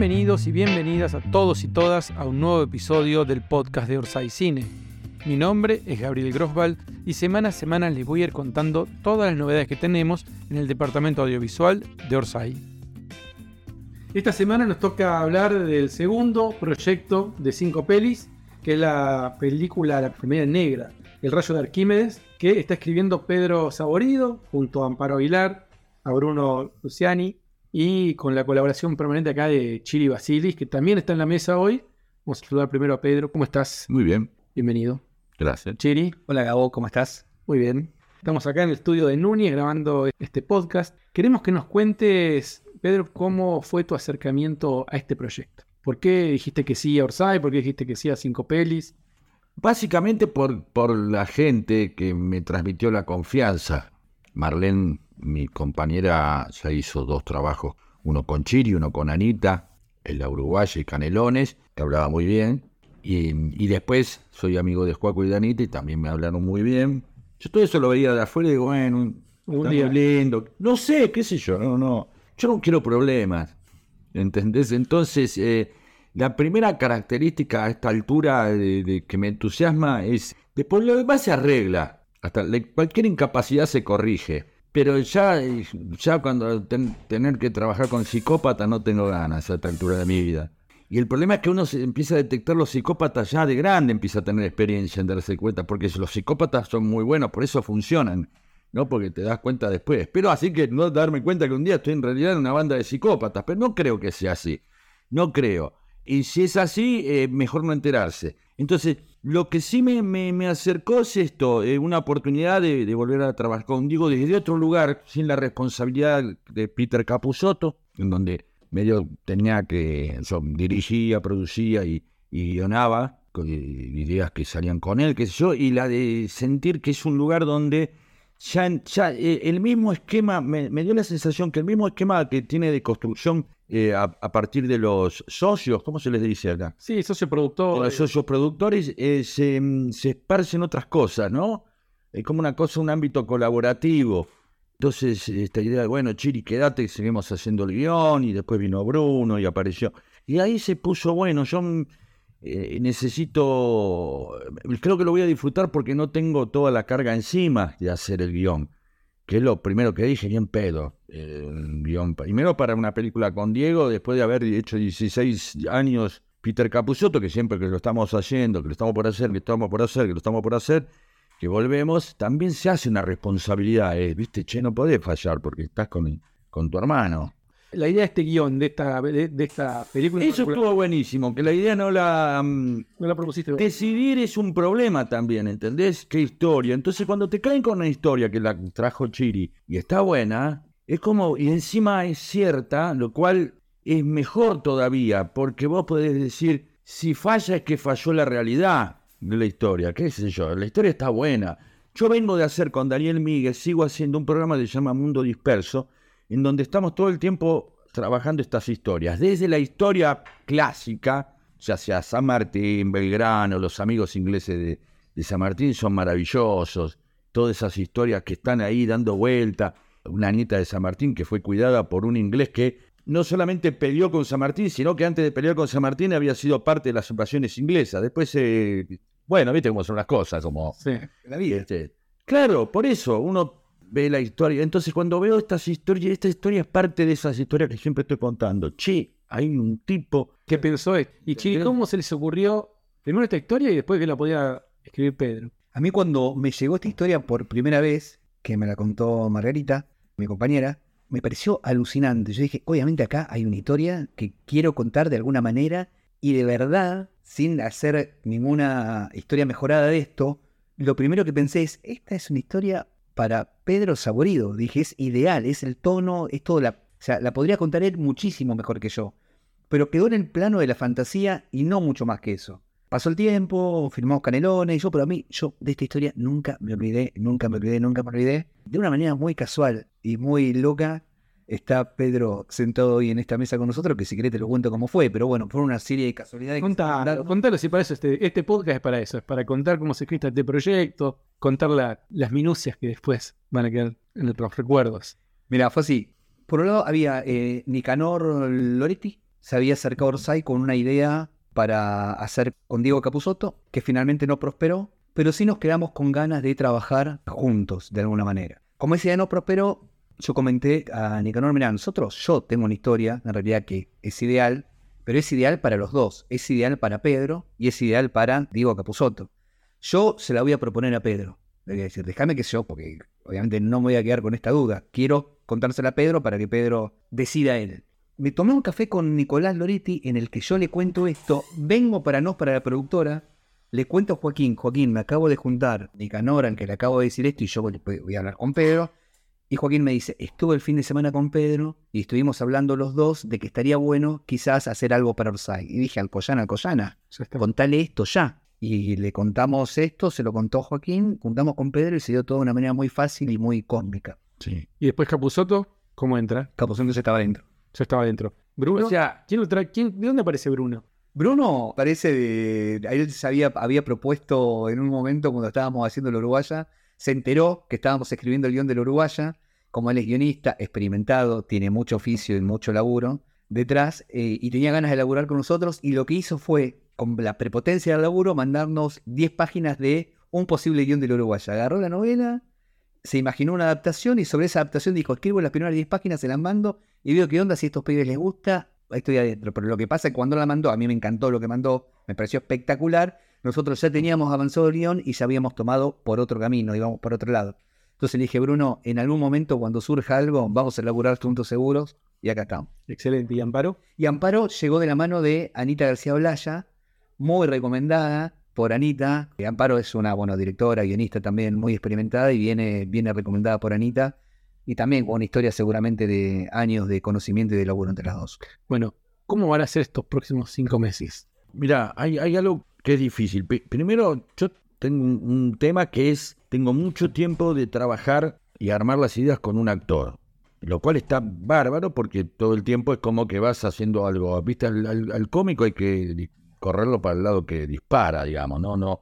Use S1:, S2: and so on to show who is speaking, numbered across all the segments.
S1: Bienvenidos y bienvenidas a todos y todas a un nuevo episodio del podcast de Orsay Cine. Mi nombre es Gabriel Grosval y semana a semana les voy a ir contando todas las novedades que tenemos en el departamento audiovisual de Orsay. Esta semana nos toca hablar del segundo proyecto de cinco pelis, que es la película La primera negra, El rayo de Arquímedes, que está escribiendo Pedro Saborido junto a Amparo Aguilar, a Bruno Luciani y con la colaboración permanente acá de Chiri Basilis, que también está en la mesa hoy. Vamos a saludar primero a Pedro. ¿Cómo estás?
S2: Muy bien,
S1: Bienvenido.
S2: gracias.
S1: Chiri,
S3: Hola Gabo, ¿cómo estás?
S1: muy bien. Estamos acá en el estudio de Núñez grabando este podcast. Queremos que nos cuentes, Pedro, cómo fue tu acercamiento a este proyecto. ¿Por qué dijiste que sí a Orsay? ¿Por qué dijiste que sí a Cinco Pelis?
S2: Básicamente por, por la gente que me transmitió la confianza. Marlene, mi compañera, ya hizo dos trabajos, uno con Chiri, uno con Anita, en la Uruguaya y Canelones, que hablaba muy bien. Y, y después soy amigo de Juaco y de Anita y también me hablaron muy bien. Yo todo eso lo veía de afuera y digo, bueno,
S1: Un día.
S2: lindo. No sé, qué sé yo, no, no. Yo no quiero problemas. ¿Entendés? Entonces, eh, la primera característica a esta altura de, de que me entusiasma es, después lo demás se arregla. Hasta la- cualquier incapacidad se corrige. Pero ya, eh, ya cuando ten- tener que trabajar con psicópatas no tengo ganas a esta altura de mi vida. Y el problema es que uno se empieza a detectar los psicópatas ya de grande, empieza a tener experiencia en darse cuenta, porque los psicópatas son muy buenos, por eso funcionan, ¿no? Porque te das cuenta después. Pero así que no darme cuenta que un día estoy en realidad en una banda de psicópatas, pero no creo que sea así, no creo. Y si es así, eh, mejor no enterarse. Entonces, lo que sí me, me- me acercó es esto, eh, una oportunidad de, de volver a trabajar con Diego desde otro lugar, sin la responsabilidad de Peter Capusotto, en donde medio tenía que, yo dirigía, producía y, y guionaba ideas que salían con él, qué sé yo, y la de sentir que es un lugar donde ya, ya eh, el mismo esquema, me dio la sensación que el mismo esquema que tiene de construcción eh, a, a partir de los socios, ¿cómo se les dice acá?
S1: Sí, socio productor.
S2: los socios productores eh, se, mm, se esparcen otras cosas, ¿no? Es como una cosa, un ámbito colaborativo. Entonces, esta idea de, bueno, Chiri, quédate, seguimos haciendo el guion, y después vino Bruno y apareció. Y ahí se puso, bueno, yo mm, eh, necesito, creo que lo voy a disfrutar porque no tengo toda la carga encima de hacer el guion, que es lo primero que dije, bien pedo. eh, guion, primero para una película con Diego, después de haber hecho 16 años Peter Capusotto, que siempre que lo estamos haciendo, que lo estamos por hacer, que lo estamos por hacer, que lo estamos por hacer, que volvemos, también se hace una responsabilidad, eh, ¿viste? Che, no podés fallar porque estás con, con tu hermano.
S1: La idea de este guion, de esta, de, de esta película,
S2: Eso estuvo buenísimo, que la idea no la... mm,
S1: no la propusiste.
S2: Decidir es un problema también, ¿entendés? ¿Qué historia? Entonces, cuando te caen con una historia que la trajo Chiri y está buena, es como, y encima es cierta, lo cual es mejor todavía, porque vos podés decir, si falla es que falló la realidad de la historia, qué sé yo, la historia está buena. Yo vengo de hacer con Daniel Míguez, sigo haciendo un programa que se llama Mundo Disperso, en donde estamos todo el tiempo trabajando estas historias, desde la historia clásica, ya sea San Martín, Belgrano, los amigos ingleses de, de San Martín son maravillosos, todas esas historias que están ahí dando vuelta, una nieta de San Martín que fue cuidada por un inglés que no solamente peleó con San Martín, sino que antes de pelear con San Martín había sido parte de las invasiones inglesas, después, eh, bueno, viste cómo son las cosas, como...
S1: Sí.
S3: La vida.
S2: Este, claro, por eso uno ve la historia. Entonces, cuando veo estas historias, esta historia es parte de esas historias que siempre estoy contando. Che, hay un tipo.
S1: ¿Qué pensó él? Y Chiri, ¿cómo se les ocurrió primero esta historia y después que la podía escribir Pedro?
S3: A mí cuando me llegó esta historia por primera vez, que me la contó Margarita, mi compañera, me pareció alucinante. Yo dije, obviamente acá hay una historia que quiero contar de alguna manera y de verdad, sin hacer ninguna historia mejorada de esto, lo primero que pensé es, esta es una historia para Pedro Saborido. Dije, es ideal, es el tono, es todo la... O sea, la podría contar él muchísimo mejor que yo. Pero quedó en el plano de la fantasía y no mucho más que eso. Pasó el tiempo, firmamos Canelones, y yo, pero a mí, yo de esta historia nunca me olvidé, nunca me olvidé, nunca me olvidé. De una manera muy casual y muy loca, está Pedro sentado hoy en esta mesa con nosotros, que si querés te lo cuento cómo fue, pero bueno, fue una serie de casualidades.
S1: Contalo, contalo si para eso este, este podcast es para eso, es para contar cómo se escribe este proyecto, contar la- las minucias que después van a quedar en los recuerdos.
S3: Mira, fue así. Por un lado había eh, Nicanor Loretti, se había acercado a Orsay con una idea para hacer con Diego Capusotto, que finalmente no prosperó, pero sí nos quedamos con ganas de trabajar juntos de alguna manera. Como esa idea no prosperó, yo comenté a Nicanor, mira, nosotros, yo tengo una historia, en realidad que es ideal, pero es ideal para los dos, es ideal para Pedro y es ideal para Diego Capusotto. Yo se la voy a proponer a Pedro. Le voy a decir, déjame que yo, porque obviamente no me voy a quedar con esta duda. Quiero contársela a Pedro para que Pedro decida él. Me tomé un café con Nicolás Loretti en el que yo le cuento esto. Vengo para no para la productora. Le cuento a Joaquín, Joaquín, me acabo de juntar Nicanor, al que le acabo de decir esto, y yo voy a hablar con Pedro. Y Joaquín me dice, estuve el fin de semana con Pedro y estuvimos hablando los dos de que estaría bueno quizás hacer algo para Orsay. Y dije, Alcoyana, Alcoyana, contale esto ya. Y le contamos esto, se lo contó Joaquín, juntamos con Pedro y se dio todo de una manera muy fácil y muy cósmica.
S1: Sí. ¿Y después Capuzoto? ¿Cómo entra?
S3: Capuzoto ya estaba dentro.
S1: Ya estaba dentro. Bruno. O sea, ¿quién, quién, ¿de dónde aparece Bruno?
S3: Bruno parece de. Él se había, había propuesto en un momento cuando estábamos haciendo la Uruguaya, se enteró que estábamos escribiendo el guion de la Uruguaya. Como él es guionista, experimentado, tiene mucho oficio y mucho laburo detrás, eh, y tenía ganas de laburar con nosotros, y lo que hizo fue con la prepotencia del laburo, mandarnos 10 páginas de un posible guion del Uruguaya. Agarró la novela, se imaginó una adaptación y sobre esa adaptación dijo, escribo las primeras 10 páginas, se las mando y veo qué onda, si a estos pibes les gusta, estoy adentro. Pero lo que pasa es que cuando la mandó, a mí me encantó lo que mandó, me pareció espectacular, nosotros ya teníamos avanzado el guion y ya habíamos tomado por otro camino, íbamos por otro lado. Entonces le dije, Bruno, en algún momento cuando surja algo, vamos a elaborar juntos seguros y acá estamos.
S1: Excelente. ¿Y Amparo?
S3: Y Amparo llegó de la mano de Anita García Blaya, muy recomendada por Anita. Amparo es una bueno, directora, guionista también muy experimentada y viene, viene recomendada por Anita. Y también con una historia seguramente de años de conocimiento y de laburo entre las dos.
S1: Bueno, ¿cómo van a ser estos próximos cinco meses?
S2: Mira, hay, hay algo es difícil. primero, yo tengo un, tema que es, tengo mucho tiempo de trabajar y armar las ideas con un actor. Lo cual está bárbaro porque todo el tiempo es como que vas haciendo algo. Viste, al cómico hay que correrlo para el lado que dispara, digamos, ¿no? No,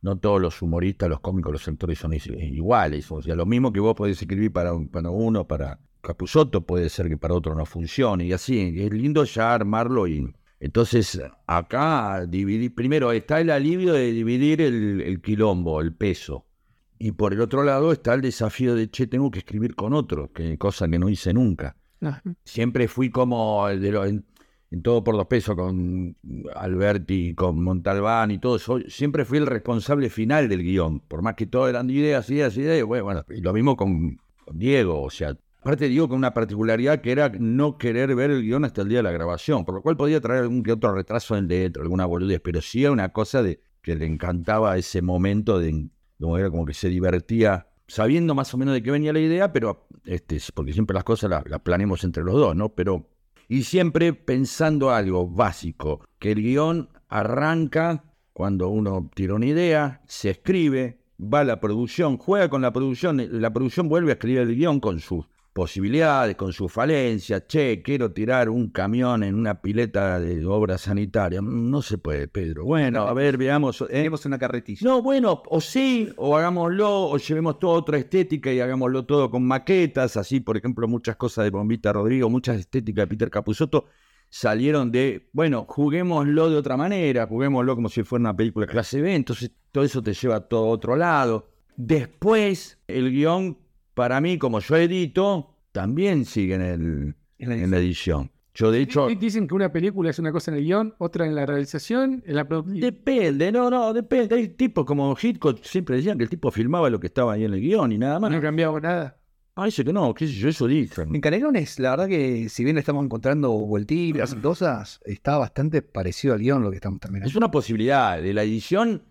S2: no todos los humoristas, los cómicos, los actores son iguales. O sea, lo mismo que vos podés escribir para, para uno, para Capusotto, puede ser que para otro no funcione. Y así, es lindo ya armarlo y... Entonces, acá dividir, primero está el alivio de dividir el, quilombo, el peso. Y por el otro lado está el desafío de, che, tengo que escribir con otro, que cosa que no hice nunca. Siempre fui como de en todo por dos pesos con Alberti, con Montalbán y todo eso. Siempre fui el responsable final del guion, por más que todo eran ideas, ideas, ideas. Bueno, bueno y lo mismo con, Diego, o sea, aparte Diego con una particularidad que era no querer ver el guion hasta el día de la grabación, por lo cual podía traer algún que otro retraso en dentro, alguna boludez, pero sí era una cosa de que le encantaba ese momento de, como era como que se divertía sabiendo más o menos de qué venía la idea, pero este, porque siempre las cosas las, las planeamos entre los dos, ¿no? Pero y siempre pensando algo básico, que el guion arranca cuando uno tira una idea, se escribe, va a la producción, juega con la producción, la producción vuelve a escribir el guion con sus posibilidades, con sus falencias. Che, quiero tirar un camión en una pileta de obra sanitaria. No se puede, Pedro. Bueno, a ver, veamos.
S3: ¿eh? Tenemos una carretilla.
S2: No, bueno, o sí, o hagámoslo, o llevemos toda otra estética y hagámoslo todo con maquetas. Así, por ejemplo, muchas cosas de Bombita Rodrigo, muchas estéticas de Peter Capusotto salieron de, bueno, juguémoslo de otra manera, juguémoslo como si fuera una película clase B, entonces todo eso te lleva a todo otro lado. Después, el guion para mí, como yo edito, también sigue en, la edición. Yo, de hecho.
S1: Dicen que una película es una cosa en el guion, otra en la realización, en la
S2: Depende, no, no, depende. Hay tipos como Hitchcock siempre decían que el tipo filmaba lo que estaba ahí en el guion y nada más.
S1: No cambiaba nada.
S2: Ah, dice que no, qué sé yo, eso dicen.
S3: En Canelones, la verdad que si bien estamos encontrando vueltitas, cosas, está bastante parecido al guion lo que estamos terminando.
S2: Es una posibilidad. De la edición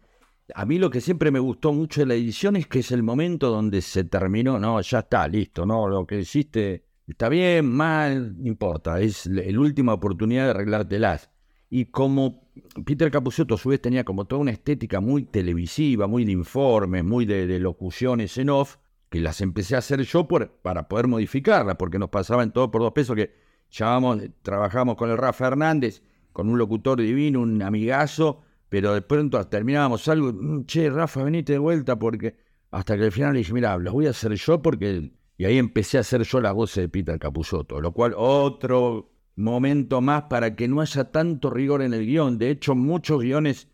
S2: a mí lo que siempre me gustó mucho de la edición es que es el momento donde se terminó, no, ya está, listo, no, lo que hiciste está bien, mal, no importa, es la, última oportunidad de arreglártelas. Y como Peter Capusotto a su vez tenía como toda una estética muy televisiva, muy de informes, muy de, locuciones en off, que las empecé a hacer yo para poder modificarlas, porque nos pasaba en todo por dos pesos que trabajamos con el Rafa Hernández, con un locutor divino, un amigazo, pero de pronto terminábamos algo, mm, che, Rafa, venite de vuelta porque hasta que al final le dije, mira, los voy a hacer yo porque... Y ahí empecé a hacer yo la voz de Peter Capusotto, lo cual otro momento más para que no haya tanto rigor en el guion. De hecho, muchos guiones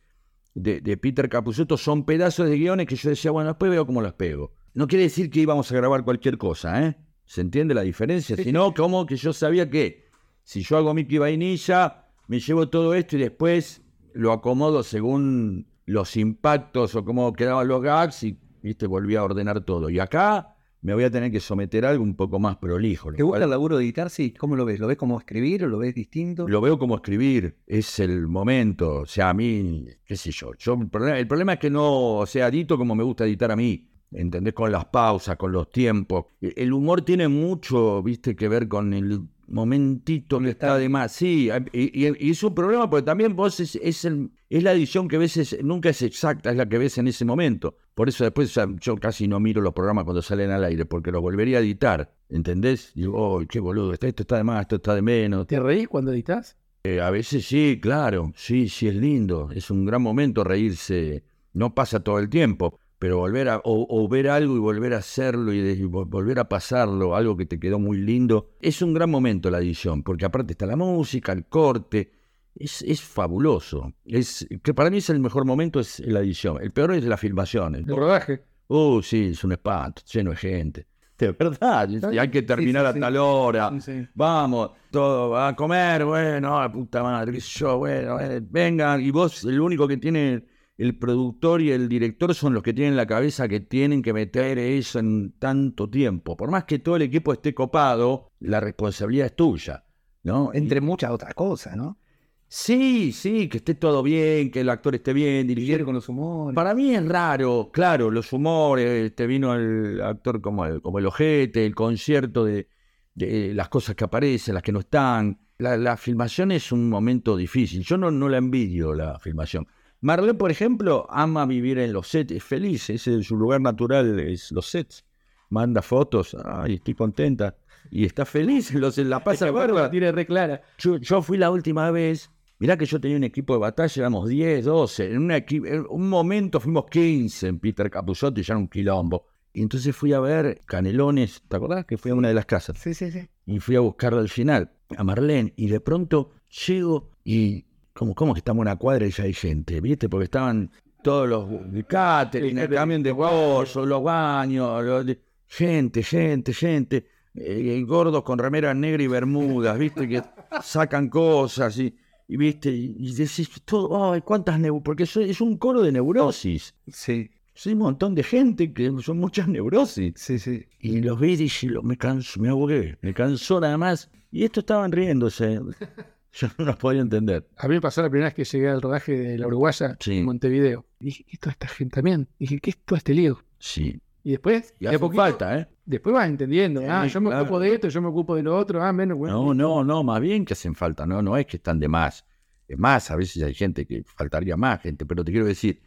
S2: de, de Peter Capusotto son pedazos de guiones que yo decía, bueno, después veo cómo los pego. No quiere decir que íbamos a grabar cualquier cosa, ¿eh? ¿Se entiende la diferencia? Sino como que yo sabía que si yo hago Mickey Vainilla, me llevo todo esto y después lo acomodo según los impactos o cómo quedaban los gags y ¿viste? volví a ordenar todo. Y acá me voy a tener que someter a algo un poco más prolijo.
S3: ¿Te gusta el laburo de editar? Sí. ¿Cómo lo ves? ¿Lo ves como escribir o lo ves distinto?
S2: Lo veo como escribir, es el momento. O sea, a mí, qué sé yo. yo el, problema, el problema es que no sea edito como me gusta editar a mí. ¿Entendés? Con las pausas, con los tiempos. E- El humor tiene mucho, viste, que ver con el momentito que está de más. Sí, y, y- y es un problema porque también vos es, es, el- es la edición que a veces nunca es exacta, es la que ves en ese momento. Por eso después o sea, yo casi no miro los programas cuando salen al aire, porque los volvería a editar. ¿Entendés? Digo, oh, qué boludo, esto esto está de más, esto está de menos.
S1: ¿Te reís cuando editas?
S2: Eh, a veces sí, claro, sí, sí es lindo, es un gran momento reírse, no pasa todo el tiempo, pero volver a, o, o ver algo y volver a hacerlo y, de- y vo- volver a pasarlo, algo que te quedó muy lindo, es un gran momento la edición, porque aparte está la música, el corte, es, es fabuloso, es, que para mí es el mejor momento es la edición, el peor es la filmación,
S1: El rodaje.
S2: uh, sí, es un espanto, lleno de gente, de verdad, y hay que terminar
S3: sí,
S2: a
S3: sí.
S2: tal hora. Vamos, todo a comer, bueno, la puta madre, qué sé yo, bueno, eh, vengan, y vos, el único que tiene el productor y el director son los que tienen la cabeza que tienen que meter eso en tanto tiempo. Por más que todo el equipo esté copado, la responsabilidad es tuya, ¿no?
S3: Entre muchas otras cosas, ¿no?
S2: Sí, sí, que esté todo bien, que el actor esté bien,
S3: Dirigir con los humores.
S2: para mí es raro, claro, los humores, te vino el actor como el, como el ojete, el concierto de, de las cosas que aparecen, las que no están. La, la filmación es un momento difícil. Yo no, no la envidio la filmación. Marlene, por ejemplo, ama vivir en los sets, es feliz, es su lugar natural, es los sets. Manda fotos, ay, estoy contenta. Y está feliz, los, la pasa.
S1: La tiene re clara.
S2: Yo, yo fui la última vez. Mirá que yo tenía un equipo de batalla, éramos 10, 12. En, una en un momento fuimos 15 en Peter Capusotto y ya era un quilombo. Y entonces fui a ver Canelones, ¿te acordás? Que fui a una de las casas.
S3: Sí, sí, sí.
S2: Y fui a buscarla al final, a Marlene. Y de pronto llego y. ¿Cómo, cómo que estamos en una cuadra y ya hay gente? ¿Viste? Porque estaban todos los catering, el camión de bolso, los baños, los de- gente, gente, gente. eh, gordos con remeras negras y bermudas, ¿viste? Que sacan cosas y. Y viste, y, y decís todo, ay, cuántas neurosis, porque eso es un coro de neurosis.
S3: Sí,
S2: Soy un montón de gente que son muchas neurosis.
S3: sí, sí.
S2: Y los vi y dije, me canso, me aburrí, me cansó nada más. Y estos estaban riéndose. Yo no los podía entender.
S1: A mí me pasó la primera vez que llegué al rodaje de La Uruguaya
S2: Sí.
S1: en Montevideo. Dije, ¿qué es toda esta gente también? Dije, ¿qué es todo este lío?
S2: Sí.
S1: Y después,
S2: Y hace
S1: poquito,
S2: falta, ¿eh?
S1: después vas entendiendo. Ah,
S2: Sí,
S1: yo me
S2: claro.
S1: ocupo de esto, yo me ocupo de lo otro. Ah, menos, bueno.
S2: No, no, no, más bien que hacen falta. No, no es que están de más. Es más, a veces hay gente que faltaría más gente, pero te quiero decir,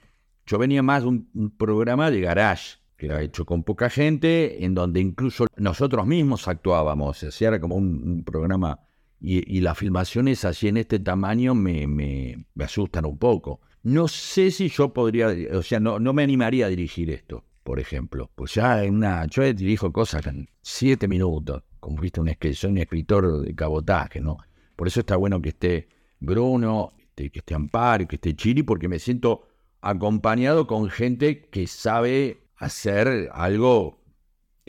S2: yo venía más de un, un programa de garage, que era hecho con poca gente, en donde incluso nosotros mismos actuábamos. O sea, era como un, un programa. Y, las filmaciones así en este tamaño me, asustan un poco. No sé si yo podría, o sea, no, no me animaría a dirigir esto, por ejemplo. Pues ya en una, yo dirijo cosas en siete minutos, como viste, un, soy un escritor de cabotaje, ¿no? Por eso está bueno que esté Bruno, este, que esté Amparo, que esté Chiri, porque me siento acompañado con gente que sabe hacer algo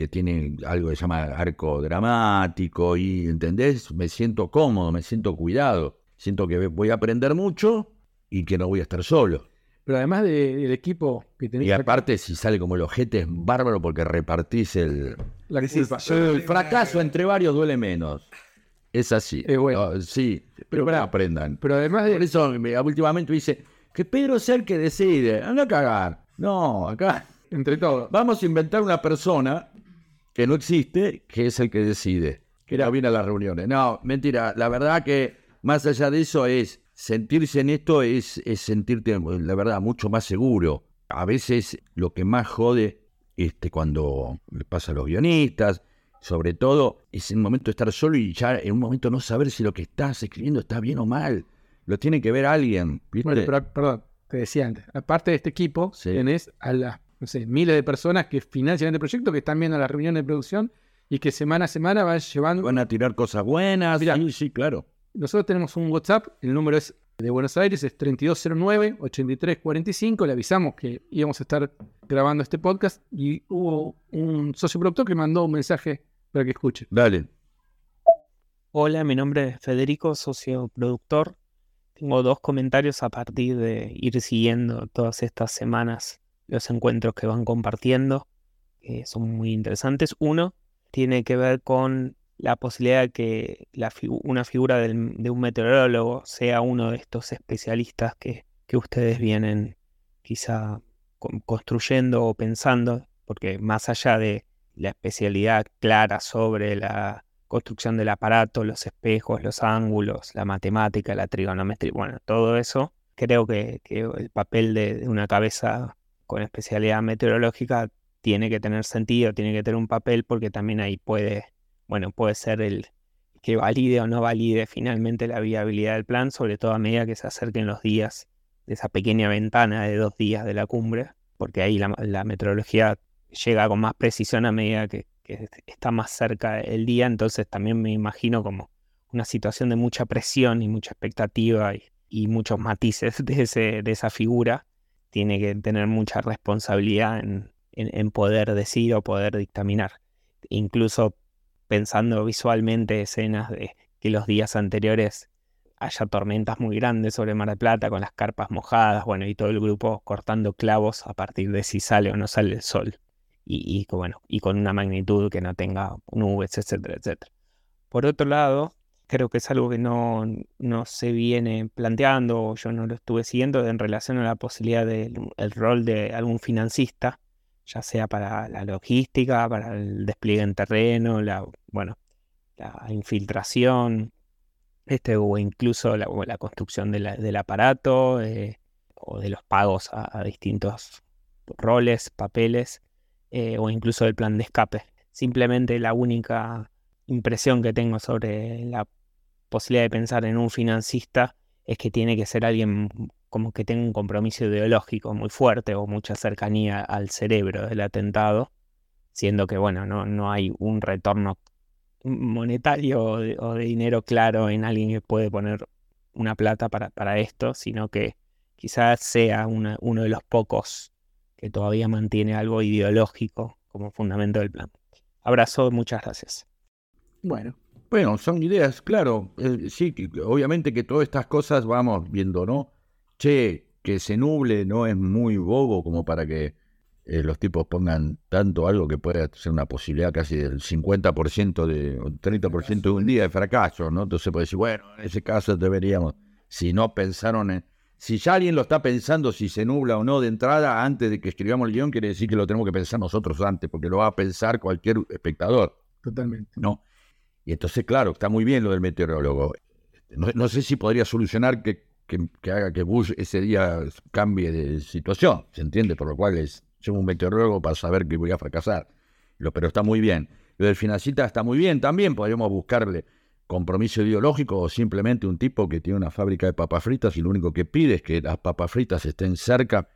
S2: que tiene algo que se llama arco dramático y, ¿entendés? Me siento cómodo, me siento cuidado, siento que voy a aprender mucho y que no voy a estar solo.
S1: Pero además de- del equipo que tenés
S2: Y aparte, si sale como el ojete, es bárbaro porque repartís el,
S1: la culpa.
S2: el fracaso entre varios duele menos. Es así.
S1: Es bueno.
S2: No, sí, pero
S1: Pero
S2: que
S1: pará.
S2: aprendan.
S1: Pero además
S2: Por
S1: de...
S2: eso me- últimamente dice que Pedro sea el que decide. Anda a cagar. No, acá
S1: Entre todos.
S2: vamos a inventar una persona que no existe, que es el que decide. Que no viene a las reuniones. No, mentira. La verdad que más allá de eso es sentirse en esto es, es sentirte, la verdad, mucho más seguro. A veces lo que más jode este, cuando le pasa a los guionistas, sobre todo, es el momento de estar solo y ya en un momento no saber si lo que estás escribiendo está bien o mal. Lo tiene que ver alguien. ¿viste?
S1: Bueno, pero, perdón, te decía antes. Aparte de este equipo,
S2: Sí.
S1: tenés a las, no sé, miles de personas que financian este proyecto, que están viendo las reuniones de producción y que semana a semana van llevando...
S2: Van a tirar cosas buenas.
S1: Mirá.
S2: sí, sí, claro.
S1: Nosotros tenemos un WhatsApp, el número es de Buenos Aires, es 3209-8345. Le avisamos que íbamos a estar grabando este podcast y hubo un socio productor que mandó un mensaje para que escuche.
S2: Dale.
S4: Hola, mi nombre es Federico, socio productor. Tengo dos comentarios a partir de ir siguiendo todas estas semanas los encuentros que van compartiendo, que son muy interesantes. Uno tiene que ver con la posibilidad de que una figura de un meteorólogo sea uno de estos especialistas que, que ustedes vienen quizá construyendo o pensando, porque más allá de la especialidad clara sobre la construcción del aparato, los espejos, los ángulos, la matemática, la trigonometría, bueno, todo eso, creo que, el papel de, una cabeza con especialidad meteorológica tiene que tener sentido, tiene que tener un papel porque también ahí puede, bueno, puede ser el que valide o no valide finalmente la viabilidad del plan, sobre todo a medida que se acerquen los días de esa pequeña ventana de dos días de la cumbre, porque ahí la meteorología llega con más precisión a medida que, está más cerca el día, entonces también me imagino como una situación de mucha presión y mucha expectativa y, muchos matices de, ese, de esa figura. Tiene que tener mucha responsabilidad en, en, poder decir o poder dictaminar. Incluso pensando visualmente escenas de que los días anteriores haya tormentas muy grandes sobre Mar del Plata con las carpas mojadas, bueno, y todo el grupo cortando clavos a partir de si sale o no sale el sol y, bueno, y con una magnitud que no tenga nubes, etcétera, etcétera. Por otro lado, creo que es algo que no, no se viene planteando, yo no lo estuve siguiendo, en relación a la posibilidad del rol de algún financista, ya sea para la logística, para el despliegue en terreno, la, bueno, la infiltración, este, o incluso la, la construcción del aparato, eh, o de los pagos a distintos roles, papeles. Eh, o incluso el plan de escape. Simplemente la única impresión que tengo sobre la posibilidad de pensar en un financista es que tiene que ser alguien como que tenga un compromiso ideológico muy fuerte o mucha cercanía al cerebro del atentado, siendo que, bueno, no, no hay un retorno monetario o de, dinero claro en alguien que puede poner una plata para, para esto, sino que quizás sea uno de los pocos que todavía mantiene algo ideológico como fundamento del plan. Abrazo, muchas gracias.
S2: Bueno. Bueno, son ideas, claro. Eh, sí, obviamente que todas estas cosas vamos viendo, ¿no? Che, que se nuble no es muy bobo como para que eh, los tipos pongan tanto algo que puede ser una posibilidad casi del 50% de, o 30% de un día de fracaso, ¿no? Entonces puede decir, bueno, en ese caso deberíamos, si no pensaron en, si ya alguien lo está pensando si se nubla o no de entrada antes de que escribamos el guion, quiere decir que lo tenemos que pensar nosotros antes, porque lo va a pensar cualquier espectador.
S1: Totalmente.
S2: ¿No? Y entonces, claro, está muy bien lo del meteorólogo. No, sé si podría solucionar que, haga que Bush ese día cambie de situación, ¿se entiende? Por lo cual es, soy un meteorólogo para saber que voy a fracasar. pero está muy bien. Lo del financista está muy bien también, podríamos buscarle compromiso ideológico o simplemente un tipo que tiene una fábrica de papas fritas y lo único que pide es que las papas fritas estén cerca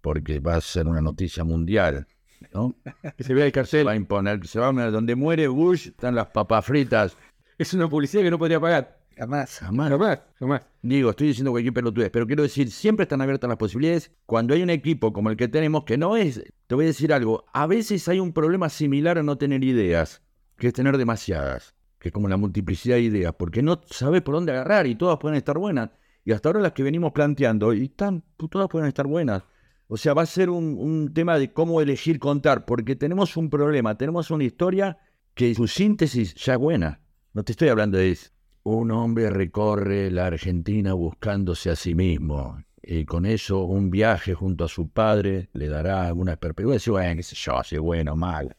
S2: porque va a ser una noticia mundial. ¿No?
S1: que se vea el carcel.
S2: Va a imponer, se va a donde muere Bush están las papas fritas.
S1: Es una publicidad que no podría pagar.
S3: Jamás.
S2: Jamás.
S1: Jamás. Jamás.
S2: Digo, estoy diciendo cualquier pelotudez, pero quiero decir, siempre están abiertas las posibilidades cuando hay un equipo como el que tenemos, que no es, te voy a decir algo, a veces hay un problema similar a no tener ideas, que es tener demasiadas que es como la multiplicidad de ideas, porque no sabes por dónde agarrar y todas pueden estar buenas. Y hasta ahora las que venimos planteando, y están, todas pueden estar buenas. O sea, va a ser un, tema de cómo elegir contar, porque tenemos un problema, tenemos una historia que su síntesis ya es buena. No te estoy hablando de eso. Un hombre recorre la Argentina buscándose a sí mismo. Y con eso, un viaje junto a su padre le dará alguna perspectiva. Decir, bueno, qué sé yo, si es bueno o mal.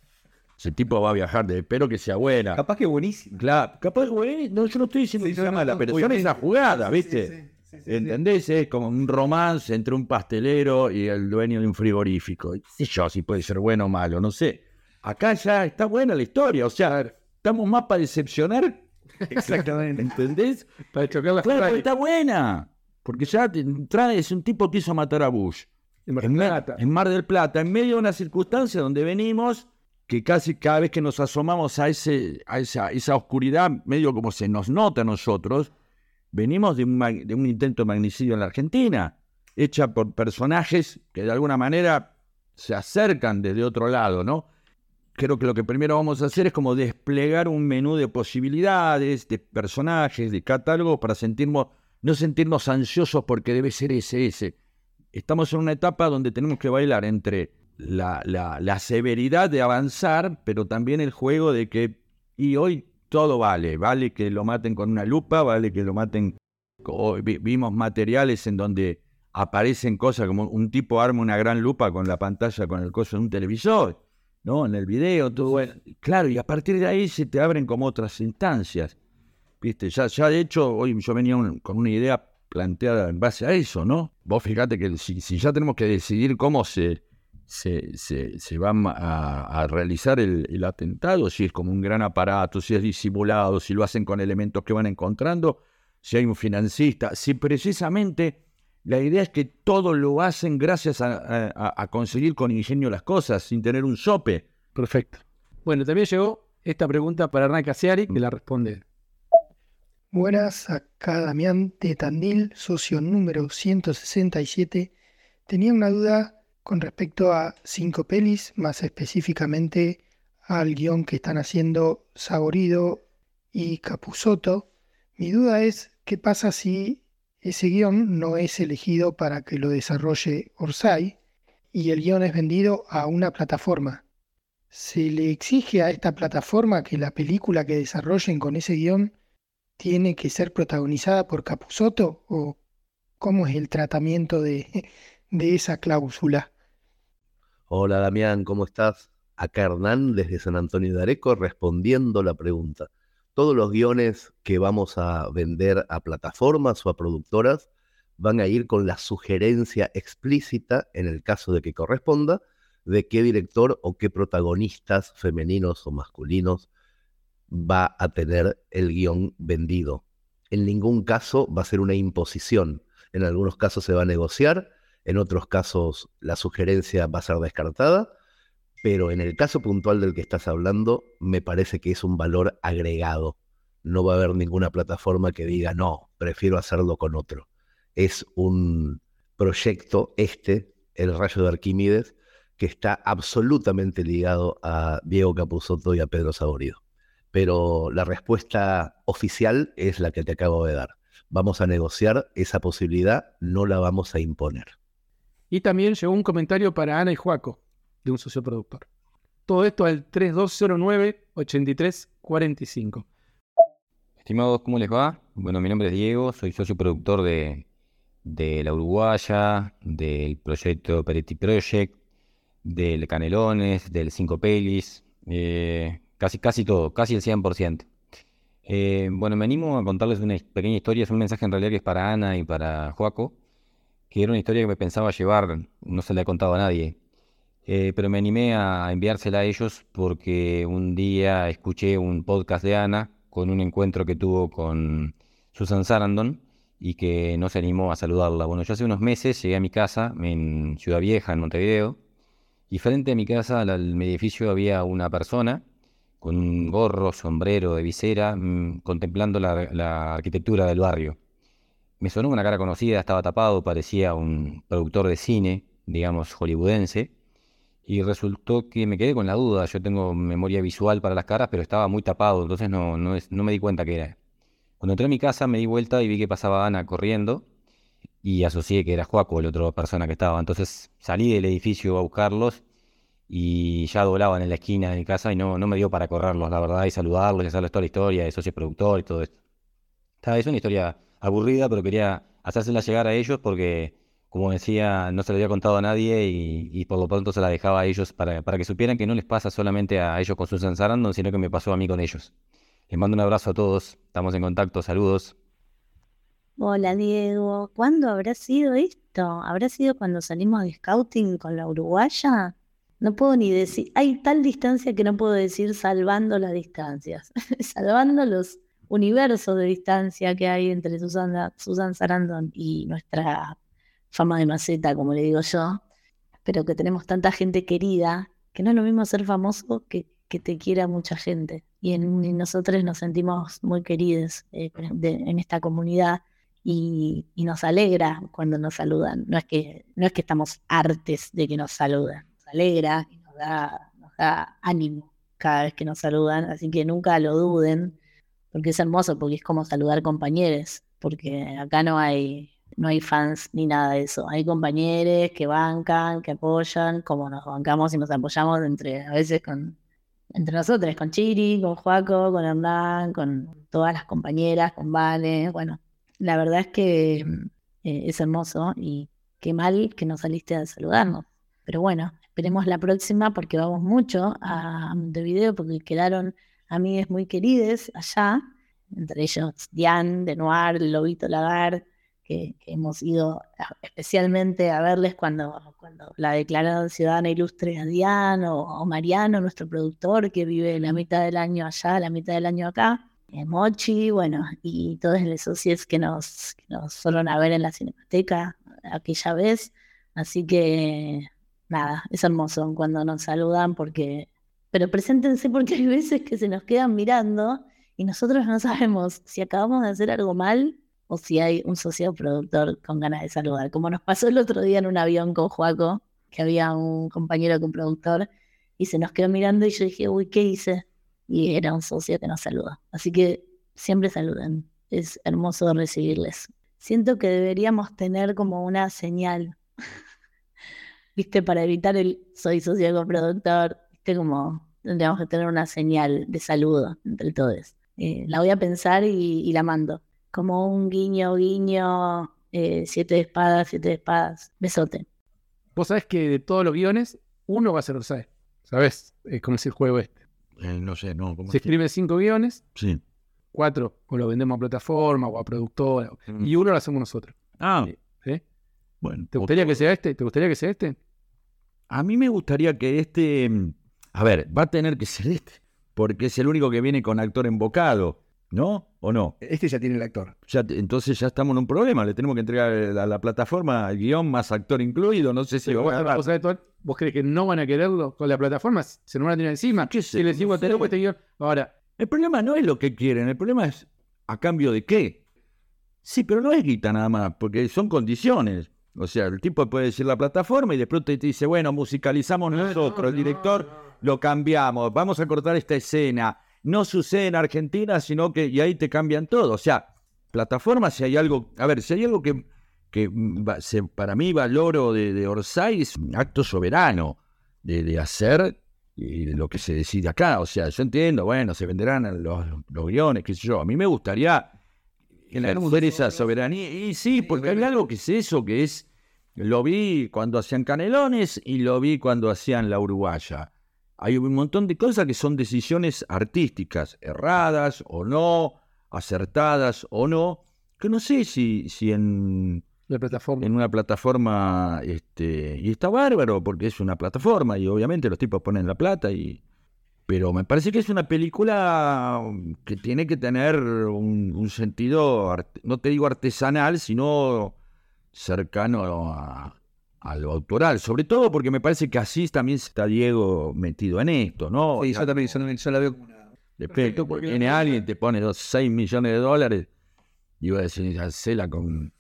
S2: Ese tipo va a viajar, de, espero que sea buena.
S3: Capaz que buenísimo.
S2: Claro, capaz que buenísimo. No, yo no estoy diciendo que sea mala, pero son esas jugadas, ¿viste? ¿Entendés? Es como un romance entre un pastelero y el dueño de un frigorífico. sé yo si puede ser bueno o malo, no sé. Acá ya está buena la historia, o sea, estamos más para decepcionar.
S3: Exactamente.
S2: ¿Entendés?
S1: Para chocar las
S2: Claro, está buena. Porque ya traes un tipo que hizo matar a Bush.
S1: En Mar del Plata.
S2: En Mar del Plata, en medio de una circunstancia donde venimos que casi cada vez que nos asomamos a, ese, a esa, esa oscuridad, medio como se nos nota a nosotros, venimos de un, de un intento de magnicidio en la Argentina, hecha por personajes que de alguna manera se acercan desde otro lado, ¿no? Creo que lo que primero vamos a hacer es como desplegar un menú de posibilidades, de personajes, de catálogos para sentirnos, no sentirnos ansiosos porque debe ser ese, ese. Estamos en una etapa donde tenemos que bailar entre la, la, la severidad de avanzar, pero también el juego de que, y hoy todo vale, vale que lo maten con una lupa, vale que lo maten, vimos materiales en donde aparecen cosas como un tipo arma una gran lupa con la pantalla, con el coso de un televisor, ¿no? En el video, todo bueno. Claro, y a partir de ahí se te abren como otras instancias. ¿Viste? Ya, ya de hecho, hoy yo venía con una idea planteada en base a eso, ¿no? Vos fíjate que si, ya tenemos que decidir cómo se, se, se, va a, realizar el, el, atentado, si es como un gran aparato, si es disimulado, si lo hacen con elementos que van encontrando, si hay un financista, si precisamente la idea es que todo lo hacen gracias a, conseguir con ingenio las cosas, sin tener un sope.
S1: Perfecto. Bueno, también llegó esta pregunta para Hernán Casiari, que la responde.
S5: Buenas, acá Damián de Tandil, socio número 167. Tenía una duda con respecto a cinco pelis, más específicamente al guion que están haciendo Saborido y Capusoto. Mi duda es, ¿qué pasa si ese guion no es elegido para que lo desarrolle Orsay y el guion es vendido a una plataforma. ¿Se le exige a esta plataforma que la película que desarrollen con ese guion tiene que ser protagonizada por Capusotto o cómo es el tratamiento de esa cláusula?
S6: Hola Damián, ¿cómo estás? Acá Hernán desde San Antonio de Areco respondiendo la pregunta todos los guiones que vamos a vender a plataformas o a productoras van a ir con la sugerencia explícita, en el caso de que corresponda, de qué director o qué protagonistas femeninos o masculinos va a tener el guion vendido. En ningún caso va a ser una imposición. En algunos casos se va a negociar, en otros casos la sugerencia va a ser descartada, pero en el caso puntual del que estás hablando, me parece que es un valor agregado. No va a haber ninguna plataforma que diga, no, prefiero hacerlo con otro. Es un proyecto, este, el rayo de Arquímedes, que está absolutamente ligado a Diego Capuzotto y a Pedro Saborido. Pero la respuesta oficial es la que te acabo de dar. Vamos a negociar esa posibilidad, no la vamos a imponer.
S1: Y también llegó un comentario para Ana y Juaco de un socio productor. Todo esto al 3209-8345.
S7: Estimados, ¿cómo les va? Bueno, mi nombre es Diego, soy socio productor de, La Uruguaya, del proyecto Peretti Project, del Canelones, del Cinco Pelis, eh, casi, casi todo, casi el 100%. Eh, bueno, me animo a contarles una pequeña historia, es un mensaje en realidad que es para Ana y para Joaco, que era una historia que me pensaba llevar, no se la he contado a nadie, eh, pero me animé a enviársela a ellos porque un día escuché un podcast de Ana con un encuentro que tuvo con Susan Sarandon y que no se animó a saludarla. Bueno, yo hace unos meses llegué a mi casa en Ciudad Vieja, en Montevideo, y frente a mi casa, al, edificio, había una persona con un gorro, sombrero de visera, mm, contemplando la, la arquitectura del barrio. Me sonó una cara conocida, estaba tapado, parecía un productor de cine, digamos, hollywoodense y resultó que me quedé con la duda. Yo tengo memoria visual para las caras, pero estaba muy tapado, entonces no, no, no me di cuenta que era. Cuando entré a mi casa me di vuelta y vi que pasaba Ana corriendo y asocié que era Joaco, la otra persona que estaba. Entonces salí del edificio a buscarlos y ya doblaban en la esquina de mi casa y no, no me dio para correrlos, la verdad, y saludarlos y hacerles toda la historia de socio productor y todo esto. Es una historia aburrida, pero quería hacérsela llegar a ellos porque como decía, no se lo había contado a nadie y, por lo pronto se la dejaba a ellos para, que supieran que no les pasa solamente a ellos con Susan Sarandon, sino que me pasó a mí con ellos. Les mando un abrazo a todos, estamos en contacto, saludos.
S8: Hola Diego, ¿cuándo habrá sido esto? ¿Habrá sido cuando salimos de scouting con la uruguaya? No puedo ni decir, hay tal distancia que no puedo decir salvando las distancias, salvando los universos de distancia que hay entre Susan, Susan Sarandon y nuestra fama de maceta, como le digo yo, pero que tenemos tanta gente querida, que no es lo mismo ser famoso que que te quiera mucha gente. y, nosotros nos sentimos muy queridos eh, de- en esta comunidad. Y, nos alegra cuando nos saludan. No es que, no es que estamos hartes de que nos saluden, nos alegra y nos da ánimo cada vez que nos saludan, así que nunca lo duden, porque es hermoso, porque es como saludar compañeros, porque acá no hay, no hay fans ni nada de eso, hay compañeros que bancan, que apoyan, como nos bancamos y nos apoyamos entre, a veces con, entre nosotros, con Chiri, con Joaco, con Hernán, con todas las compañeras, con Vale, bueno, la verdad es que eh, es hermoso y qué mal que no saliste a saludarnos. Pero bueno, esperemos la próxima porque vamos mucho a Montevideo porque quedaron amigas muy queridas allá, entre ellos Diane de Noir, Lobito Lagar, que, que hemos ido a- especialmente a verles cuando, cuando la declararon ciudadana ilustre a Diane o, o Mariano, nuestro productor, que vive la mitad del año allá, la mitad del año acá. eh, Mochi, bueno, y todos los socios que nos, que nos fueron a ver en la Cinemateca aquella vez. Así que nada, es hermoso cuando nos saludan porque, pero preséntense porque hay veces que se nos quedan mirando y nosotros no sabemos si acabamos de hacer algo mal o si hay un socio productor con ganas de saludar. Como nos pasó el otro día en un avión con Joaco, que había un compañero con productor y se nos quedó mirando y yo dije, uy, ¿qué hice? Y era un socio que nos saludó. Así que siempre saluden. Es hermoso recibirles. Siento que deberíamos tener como una señal ¿viste? Para evitar el soy socio coproductor, ¿viste? Como tendríamos que tener una señal de saludo entre todos. Eh, la voy a pensar y, y la mando. Como un guiño, guiño, eh, siete de espadas, siete de espadas, besote.
S1: Vos sabés que de todos los guiones, uno va a ser Orsay. ¿Sabés? Es como es el juego este.
S2: Eh, no sé, no. ¿cómo
S1: Se
S2: es
S1: escriben cinco guiones,
S2: Sí.
S1: cuatro o lo vendemos a plataforma o a productora,
S2: Mm.
S1: y uno lo hacemos nosotros.
S2: Ah,
S1: ¿sí?
S2: bueno.
S1: ¿Te gustaría
S2: otro-
S1: que sea este? ¿Te gustaría que sea este?
S2: A mí me gustaría que este. A ver, va a tener que ser este. Porque es el único que viene con actor invocado. ¿No? ¿O no?
S3: Este ya tiene el actor.
S2: Ya, entonces ya estamos en un problema. Le tenemos que entregar a la plataforma el guion más actor incluido. No sé si
S1: ¿Vos,
S2: va a agarrar.
S1: vos vos crees que no van a quererlo con la plataforma? Se nos van a tener encima.
S2: ¿Qué sé?
S1: Si les digo,
S2: No
S1: tenemos este guion. Ahora,
S2: El problema no es lo que quieren, el problema es a cambio de qué. Sí, pero no es guita nada más, porque son condiciones. O sea, el tipo puede decir la plataforma y de pronto te dice, bueno, musicalizamos nosotros, el director lo cambiamos, vamos a cortar esta escena. No sucede en Argentina, sino que, y ahí te cambian todo. O sea, plataforma, si hay algo, a ver, si hay algo que, que se- para mí valoro de, de Orsay es un acto soberano de, de hacer y lo que se decide acá. O sea, yo entiendo, bueno, se venderán los, los guiones, qué sé yo. A mí me gustaría ejercer esa soberanía. Y sí, porque hay algo que es eso, que es, lo vi cuando hacían Canelones y lo vi cuando hacían La Uruguaya. Hay un montón de cosas que son decisiones artísticas, erradas o no, acertadas o no, que no sé si, si en,
S1: la plataforma.
S2: en una plataforma, este, y está bárbaro porque es una plataforma y obviamente los tipos ponen la plata y... Pero me parece que es una película que tiene que tener un, un sentido, no te digo artesanal, sino cercano a, a lo autoral. Sobre todo porque me parece que así también está Diego metido en esto, ¿no?
S3: Sí, yo también, yo también, yo la veo como una...
S1: Perfecto, porque-
S2: viene alguien, te pone dos, 6 millones de dólares y va a decir, hacela con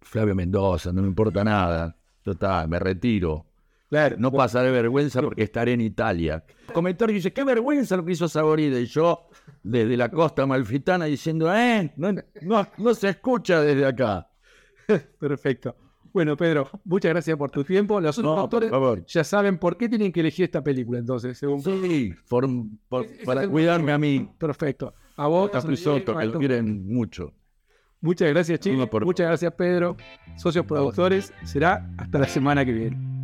S2: Flavio Mendoza, no me importa nada. Total, me retiro.
S1: Claro,
S2: No pasaré vergüenza porque estaré en Italia. Comentario dice, qué vergüenza lo que hizo Saborida. Y yo, desde la costa malfitana, diciendo, eh, no, no, no se escucha desde acá.
S1: Perfecto. Bueno, Pedro, muchas gracias por tu tiempo. Los otros
S2: No,
S1: autores ya saben por qué tienen que elegir esta película, entonces, según.
S2: Sí, por- por-
S1: Ese es
S2: para cuidarme a mí.
S1: Perfecto. A vos,
S2: A Frisoto, que lo quieren mucho.
S1: Muchas gracias, chicos.
S2: No, por
S1: Muchas gracias, Pedro. Socios productores. Será hasta la semana que viene.